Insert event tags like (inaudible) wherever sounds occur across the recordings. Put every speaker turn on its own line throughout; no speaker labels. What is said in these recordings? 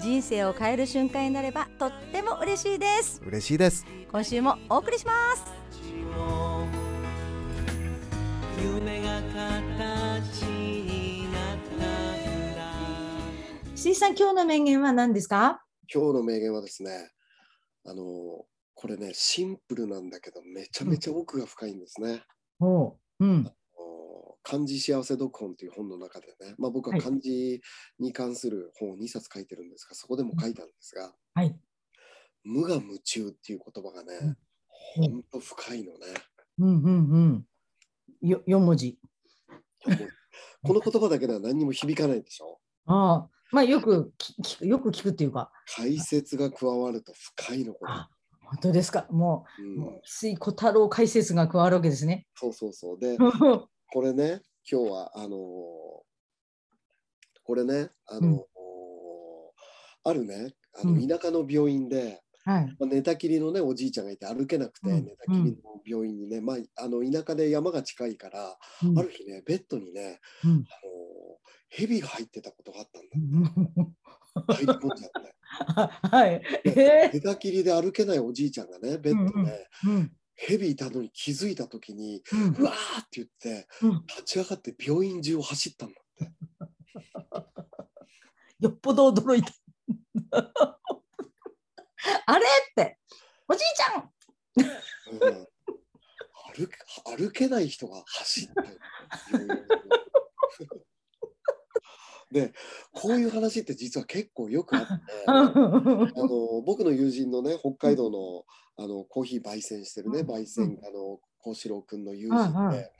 人生を変える瞬間になればとっても嬉しいです。
嬉しいです。
今週もお送りします。
夢が形になったら
石井さん今日の名言は何ですか？
今日の名言はですねあのこれねシンプルなんだけどめちゃめちゃ奥が深いんですね、
おう、うん、
あの漢字幸せ読本という本の中でね、まあ、僕は漢字に関する本を2冊書いてるんですが、そこでも書いたんですが、
はい。
無我夢中っていう言葉がね、
うん。
ほんと深いのね。
うんうんうん。よ四文字。(laughs)
この言葉だけでは何にも響かないでしょ？
ああ。まあよくき聞くよく聞くっていうか。
解説が加わると深いのこれ。
あ本当ですか。も
う、
うん。もう翡翠小太郎解説が加わるわけですね。
そうそうそう。で、
は (laughs)
これね、今日は、あのーこれね、あのーあるね、あ
うん。
の田舎の病院で、
い。
まあ寝たきりのね、おじいちゃんがいて歩けなくて、
うん。
寝たきりの病院にね、まあ、あの田舎で山が近いから、
うん。
ある日ね、ベッドにね、
うん。
あのー蛇が入ってたことがあったんだ。(laughs) 入り込んじゃって。(laughs)
はい。え
寝たきりで歩けないおじいちゃんがね、ベッドで、蛇いたのに気づいたときに、
うん。
うわーって言って、
うん。
立ち上がって病院中を走ったんだって。(laughs)
よっぽど驚いた。(laughs) あれって、おじいちゃん。
うん。歩け歩けない人が走ったよ。病院中で、こういう話って実は結構よくあって、(laughs) あの僕の友人のね、北海道のあのコーヒー焙煎してるね、
うん。
焙煎家の幸四郎君の友
はい
人で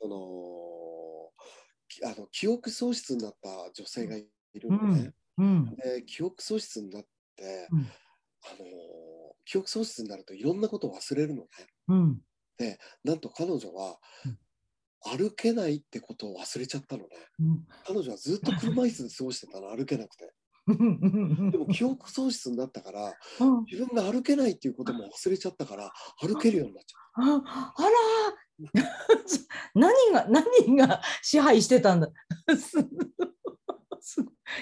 そのきあの記憶喪失になった女性がいるのね。
うん。
で記憶喪失になって、
うん。
あの記憶喪失になるといろんなことを忘れるのね。
うん。
なんと彼女は
うん
歩けないってことを忘れちゃったのね。
うん
彼女はずっと車椅子で過ごしてたの (laughs) 歩けなくて。
う (laughs) ん
でも記憶喪失になったから
うん
自分が歩けないっていうことも忘れちゃったから歩けるようになっちゃう。
ああら何が何が支配してたんだ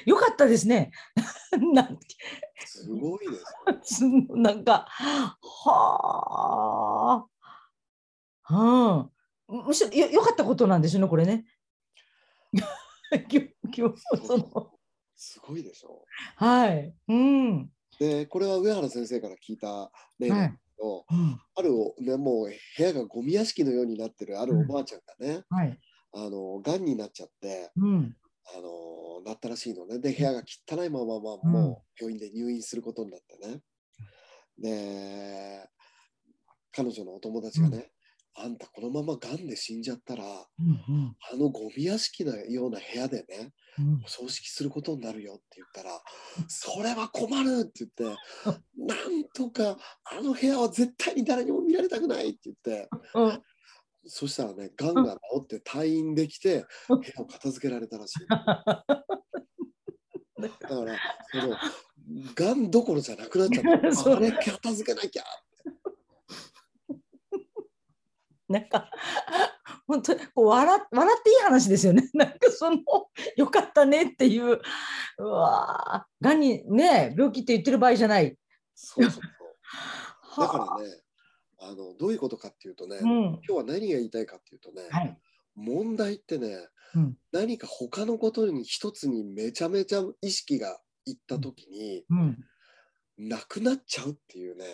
よかったですね (laughs)
すごいですよ。
すなんかはあ、うん、むしろよよかったことなんですよねこれね。(laughs)
すごいでしょ。
はい、うん、
でこれは上原先生から聞いた例なんだけど、
うん、
あるお、ね、もう部屋がゴミ屋敷のようになってるあるおばあちゃんがね、
はい、
あの癌になっちゃって
うん、
あのなったらしいのね。で部屋が汚いまま、まあ
うん
もう病院で入院することになってね。で彼女のお友達がね、あんたこのまま癌で死んじゃったら
うん、
あのゴミ屋敷のような部屋でね
うん、
お葬式することになるよって言ったらそれは困るって言って (laughs) なんとかあの部屋は絶対に誰にも見られたくないって言って
うん、
そしたらね、がんが治って退院できて、
うん
部屋を片付けられたらしい。(laughs) だから、その、がんどころじゃなくなっちゃった。(laughs)
そ
れ、片付けなきゃ。
なんか (laughs) 本当にこう笑笑っていい話ですよね。(laughs) なんかその (laughs) よかったねっていううわーがんにね病気って言ってる場合じゃない。
そうそうそう。だ
は
からね、あの、どういうことかっていうとね、
うん
今日は何が言いたいかっていうとね、
はい
問題ってね、
うん
何か他のことに一つにめちゃめちゃ意識がいったときに、
うん、
なくなっちゃうっていうね。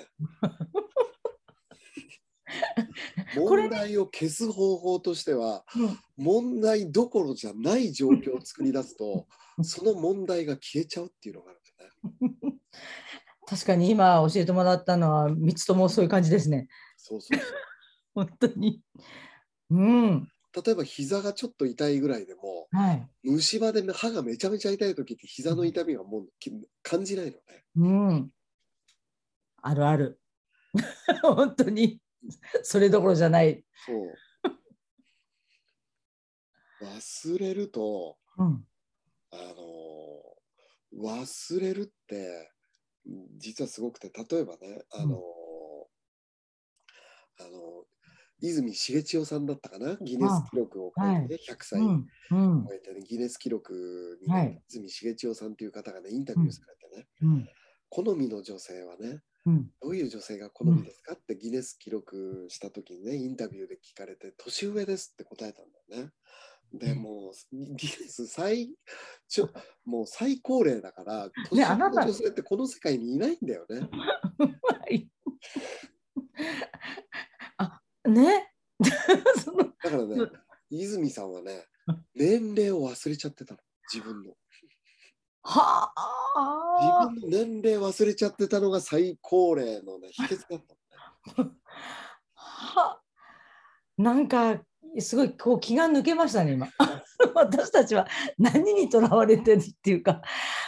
問題を消す方法としては、
うん
問題どころじゃない状況を作り出すと、その問題が消えちゃうっていうのがあるんですね。(laughs)
確かに今教えてもらったのは3つともそういう感じですね。
そうそうそう。
本当に。うん。
例えば膝がちょっと痛いぐらいでも、
はい。
虫歯で歯がめちゃめちゃ痛い時って膝の痛みがもうき感じないのね。
うん。あるある。本当に (laughs) それどころじゃない。
そう。忘れると、
うん。
あの忘れるって実はすごくて例えばねあの、あの泉重千代さんだったかな？ギネス記録を超えて、ね100歳
うんうん。
超えて、ね、ギネス記録に、ね
はい。
泉重千代さんという方がねインタビューされてね、
うん。
好みの女性はね
うん。
どういう女性が好みですか？ってギネス記録した時にねインタビューで聞かれて年上ですって答えたんだよね。でもうギネス最ちょもう最高齢だから年上の女性ってこの世界にいないんだよね。
は (laughs) いあね (laughs)
だからね泉さんはね年齢を忘れちゃってたの。自分の。
はあ
自分の年齢忘れちゃってたのが最高齢のね秘訣だったのね。
はなんかすごいこう気が抜けましたね今 (laughs) 私たちは何にとらわれてるっていうか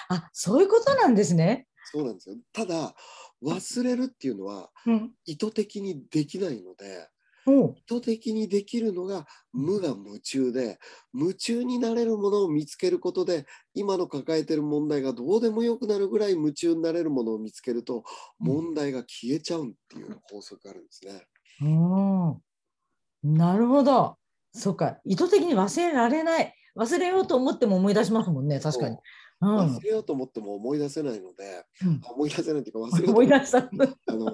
あそういうことなんですね。
そうなんですよ。ただ忘れるっていうのは
うん、
意図的にできないので意図的にできるのが無我夢中で夢中になれるものを見つけることで今の抱えてる問題がどうでもよくなるぐらい夢中になれるものを見つけると問題が消えちゃうっていう法則があるんですね。
うん。なるほど。そうか。意図的に忘れられない。忘れようと思っても思い出しますもんね確かに。う。ん。
忘れようと思っても思い出せないので、
うん。
あ思い出せないっていうか忘れ
思い出した。(laughs)
あの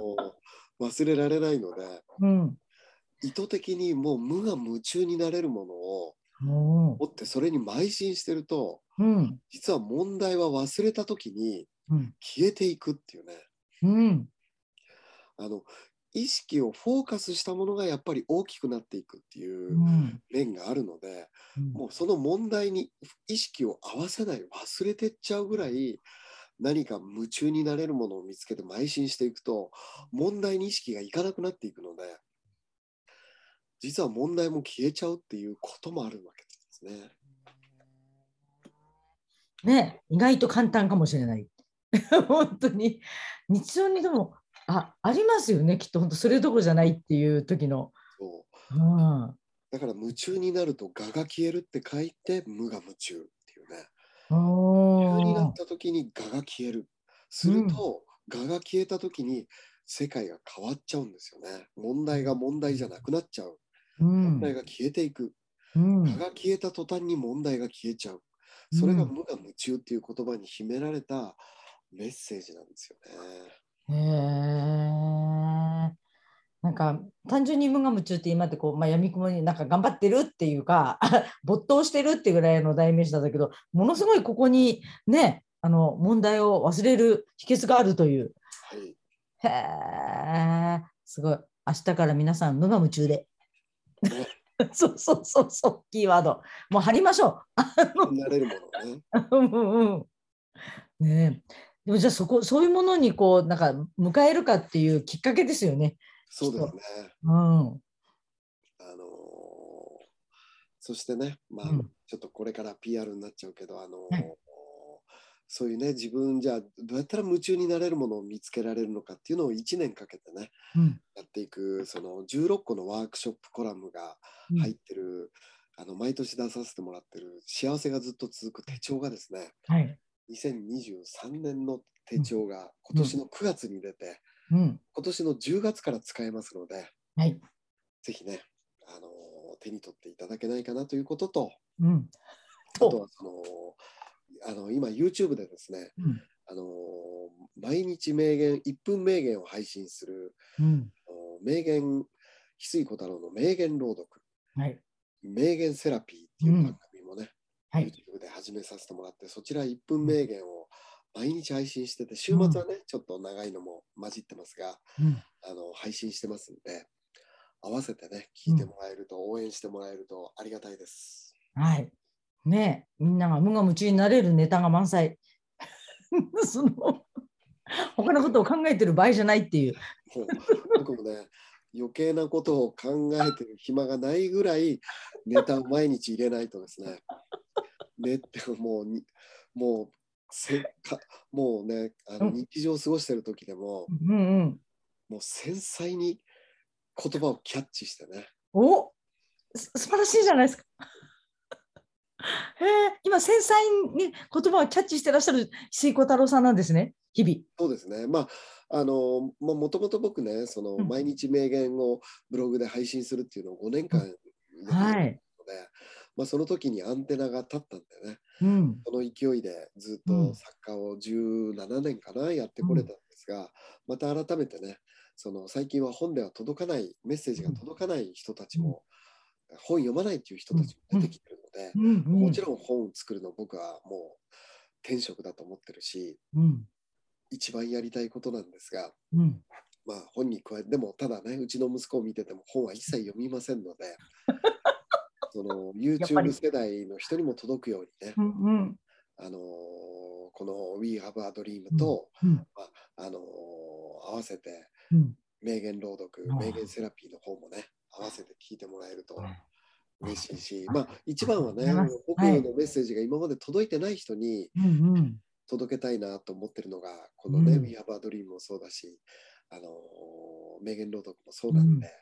忘れられないので
うん
意図的にもう無我夢中になれるものを持ってそれに邁進してると
うん。
実は問題は忘れた時に
うん。
消えていくっていうね。
うん。
あの意識をフォーカスしたものがやっぱり大きくなっていくっていう
うん。
面があるので
うん。
もうその問題に意識を合わせない忘れてっちゃうぐらい何か夢中になれるものを見つけて邁進していくと問題に意識がいかなくなっていくので実は問題も消えちゃうっていうこともあるわけですね。
ね意外と簡単かもしれない。(laughs) 本当に日常にでもあありますよねきっと本当それどころじゃないっていう時の。
そう
うん
だから夢中になると我が消えるって書いて無我夢中っていうね。
お
夢中にな
ー
った時に我が消える。すると、我が消えた時に世界が変わっちゃうんですよね。問題が問題じゃなくなっちゃう。
うん
問題が消えていく。
うん
我が消えた途端に問題が消えちゃう。それが無我夢中っていう言葉に秘められたメッセージなんですよね。
へえ。なんか単純に無我夢中って今ってこう、まあ、闇雲になんか頑張ってるっていうか (laughs) 没頭してるっていうぐらいの代名詞だったけどものすごいここにねあの問題を忘れる秘訣があるという
はい。
へえすごい明日から皆さん無我夢中で
ね (laughs)
そうそうそうそうキーワード。もう貼りましょ
なれるものね。
ううんうん。ねえ。でもじゃあそこそういうものにこうなんか迎えるかっていうきっかけですよね。
そうですね。
うん。
あのーそしてね、まあ、
うん。
ちょっとこれから PR になっちゃうけど、あのー
はい
そういうね、自分じゃあどうやったら夢中になれるものを見つけられるのかっていうのを1年かけてね、
うん。
やっていく、その16個のワークショップコラムが
うん。
入ってる、あの毎年出させてもらってる幸せがずっと続く手帳がですね、
はい。
2023年の手帳が今年の9月に出て、
うん。
今年の10月から使えますので、
はい。
ぜひね、あの手に取っていただけないかなということと、
うん。
あとはそのあの今 YouTube でですね、
うん。
あの毎日名言1分名言を配信する
うん。
あの名言翡翠小太郎の名言朗読。
はい。
名言セラピーっていう番組もね、
はい。
YouTube で始めさせてもらってそちら1分名言を毎日配信してて週末はね、ちょっと長いのも混じってますが
うん。
あの配信してますんで合わせてね聞いてもらえると、応援してもらえるとありがたいです。
はいねえみんなが無我夢中になれるネタが満載 (laughs) その他のことを考えてる場合じゃないってい
う僕もね余計なことを考えてる暇がないぐらいネタを毎日入れないとですね。(laughs) ねってもうにもうせかもうねあの
うん
日常を過ごしてる時でも、
うんうん
もう繊細に言葉をキャッチしてね。
おす素晴らしいじゃないですか。へえ今繊細に言葉をキャッチしてらっしゃる石井小太郎さんなんですね日々。
そうですね。まあ、あの、ももともと僕ね、その
うん
毎日名言をブログで配信するっていうのを5年間やってたので、
はい。
まあ、その時にアンテナが立ったんでね、
うん。
その勢いでずっ
うん
と作家を17年かな、やってこれたんですが、また改めてね、その最近は本では届かない、メッセージが届かない人たちも、本読まないっていう人たちも出てきてるので、
うんうん。
もちろん本を作るの僕はもう天職だと思ってるし、
うん。
一番やりたいことなんですが、
うん。
まあ本に加えて、でもただね、うちの息子を見てても本は一切読みませんので、(laughs) その YouTube 世代の人にも届くようにね、
うんうん。
あのーこの We Have a Dream と、
うん
まああのー合わせて
うん。
名言朗読名言セラピーの方もね、合わせて聞いてもらえると
はい
嬉しいし、まあ一番はね僕のメッセージが今まで届いてない人に届けたいなと思ってるのが、このね、
うん。
We Have a Dream もそうだし、あのー名言朗読もそうなんで、
うん。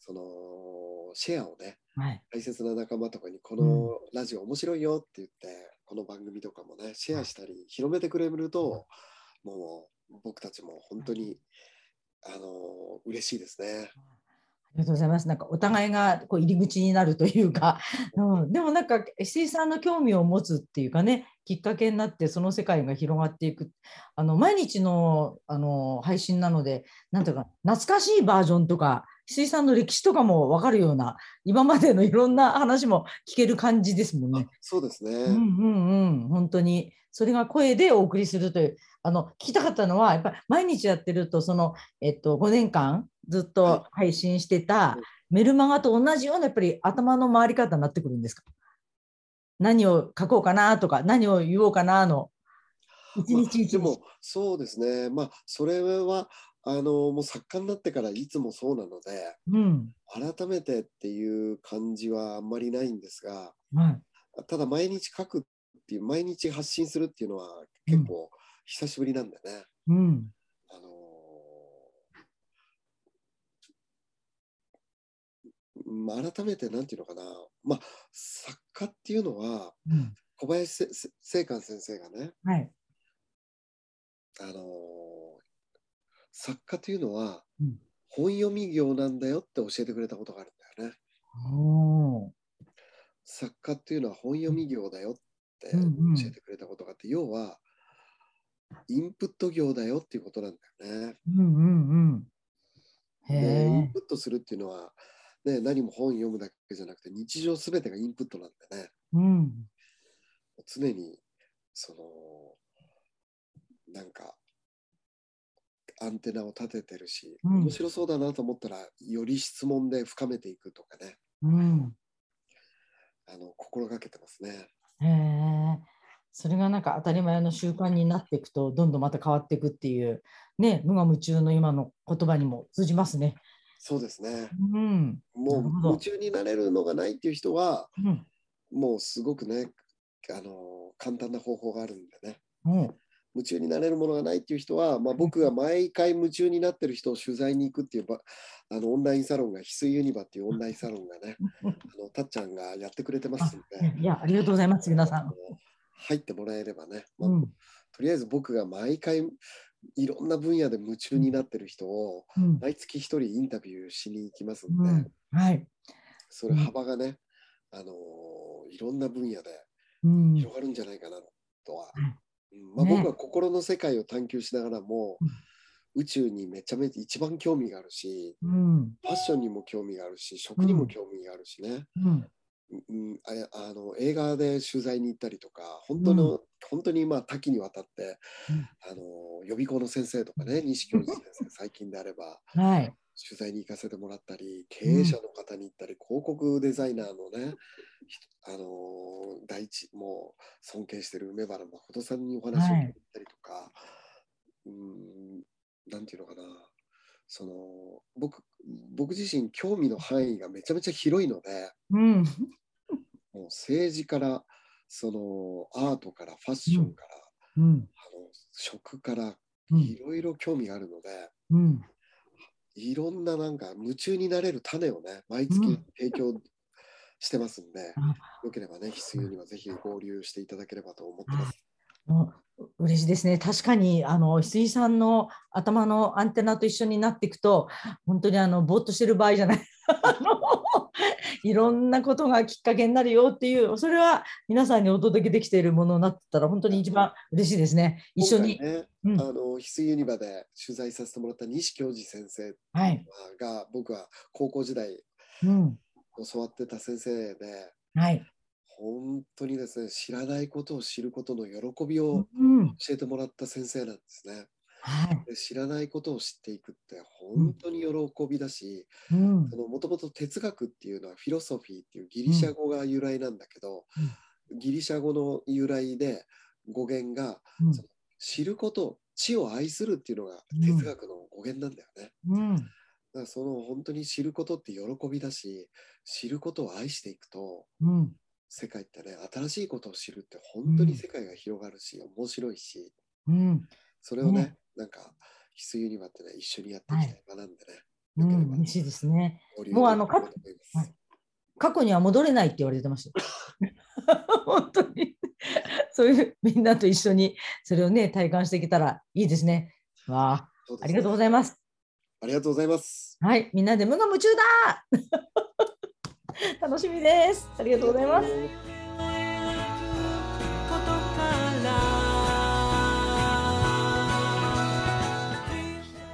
そのシェアをね、
はい。
大切な仲間とかにこのラジオ面白いよって言って、この番組とかもね、シェアしたり広めてくれると、もう僕たちも本当に、あの嬉しいですね。
ありがとうございます。なんかお互いがこう入り口になるというか、(laughs) うん、でもなんか石井さんの興味を持つっていうかね、きっかけになってその世界が広がっていく。あの毎日のあの配信なので、なんていうか懐かしいバージョンとか、石井さんの歴史とかも分かるような、今までのいろんな話も聞ける感じですもんね。
そうですね。
うんうんうん、本当にそれが声でお送りするというあの聞きたかったのはやっぱり毎日やってるとその、えっと、5年間ずっと配信してた
うん。
メルマガと同じようなやっぱり頭の回り方になってくるんですか？何を書こうかなとか何を言おうかなの一日一日、
でもそうですね。まあそれはあのもう作家になってからいつもそうなので、
うん。
改めてっていう感じはあんまりないんですが、
はい。
ただ毎日書くっていう毎日発信するっていうのは結構久しぶりなんでね。
うん
あのーまあ改めてなんていうのかな、まあ、作家っていうのは
うん。
小林せせ正観先生がね、
はい。
あのー作家というのは
うん。
本読み業なんだよって教えてくれたことがあるんだよね。作家っていうのは本読み業だよって
うんうん。
教えてくれたことがあって、要はインプット業だよっていうことなんだよね。
うんうんうん。
イン
え
プットするっていうのは、ね、何も本読むだけじゃなくて日常すべてがインプットなんでね。
うん。
常にそのなんかアンテナを立ててるし、
うん。
面白そうだなと思ったらより質問で深めていくとかね。
うん。
あの心がけてますね。
へえそれがなんか当たり前の習慣になっていくとどんどんまた変わっていくっていうね無我夢中の今の言葉にも通じますね。
そうですね。
うん。
もう夢中になれるのがないっていう人は
うん。
もうすごくねあの簡単な方法があるんでね。
うん。
夢中になれるものがないっていう人は、まあ、僕が毎回夢中になってる人を取材に行くっていうばあのオンラインサロンが翡翠ユニバっていうオンラインサロンがねあのたっちゃんがやってくれてますんで。
いやありがとうございます皆さん。
入ってもらえればね、まあ
うん。
とりあえず僕が毎回いろんな分野で夢中になってる人を
うん。
毎月一人インタビューしに行きますんで、
うん。はい。
それ幅がね、あのいろんな分野で
うん。
広がるんじゃないかなとは、まあ、
ね。
僕は心の世界を探求しながらも、
うん。
宇宙にめちゃめちゃ一番興味があるし
うん
ファッションにも興味があるし食にも興味があるしね、
うん
うんああの映画で取材に行ったりとか本当の、本当にまあ多岐にわたって、
うん。
あの予備校の先生とかね西教授先生 (laughs) 最近であれば
はい。
取材に行かせてもらったり経営者の方に行ったり、広告デザイナーのねひあのー第一もう尊敬してる梅原誠さんにお話を聞いたりとか、うーんなんていうのかなその僕僕自身興味の範囲がめちゃめちゃ広いので
うん。
もう政治からそのアートからファッションから、
うん。
あの食から
うん。
いろいろ興味があるので、
うん。
いろんななんか夢中になれる種をね、毎月
うん。
提供してますんで、
あ。
よければね、翡翠にはぜひ合流していただければと思ってます。
もう嬉しいですね。確かに、あの、翡翠さんの頭のアンテナと一緒になっていくと、本当にあの、ぼーっとしてる場合じゃない。(laughs) いろんなことがきっかけになるよっていう、それは皆さんにお届けできているものになってたら、本当に一番嬉しいですね。一緒に。
ね、
うん
あの翡翠ユニバで取材させてもらった西教授先生
はい。
が僕は高校時代
うん。
教わってた先生で
はい。
本当にですね知らないことを知ることの喜びを
うん。
教えてもらった先生なんですね。
はい。
で知らないことを知っていくって本当に喜びだし
うん。
もともと哲学っていうのはフィロソフィーっていうギリシャ語が由来なんだけど、ギリシャ語の由来で語源が
うん
その知ること知を愛するっていうのが
うん
哲学の語源なんだよね。
うん。
だからその本当に知ることって喜びだし知ることを愛していくと
うん。
世界ってね新しいことを知るって本当に世界が広がるし、面白いし
うん。
それをね、
ね
なんか翡翠ユニバってね一緒にやっていきたい、学んでね
うん。嬉しいですね。もうあの
できればと思います
はい過去には戻れないって言われてました。(laughs) 本当に。そういうみんなと一緒にそれをね、体感していけたらいいですね。わあ、
ね
ありがとうございます。
ありがとうございます
はい、みんなで無我夢中だ (laughs) 楽しみです。ありがとうございます。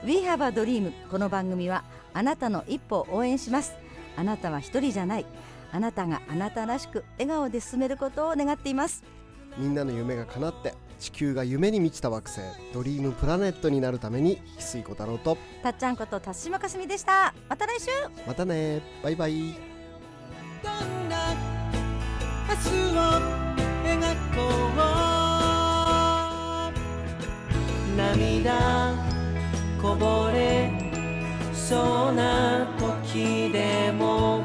We have a dream この番組はあなたの一歩を応援します。あなたは一人じゃない。あなたがあなたらしく笑顔で進めることを願っています。
みんなの夢が叶って地球が夢に満ちた惑星ドリームプラネットになるために翡翠小太郎と
たっちゃんこと田島かすみでした。また来週。
またね。バイバイ
どんな明日を描こう涙こぼれそうな時でも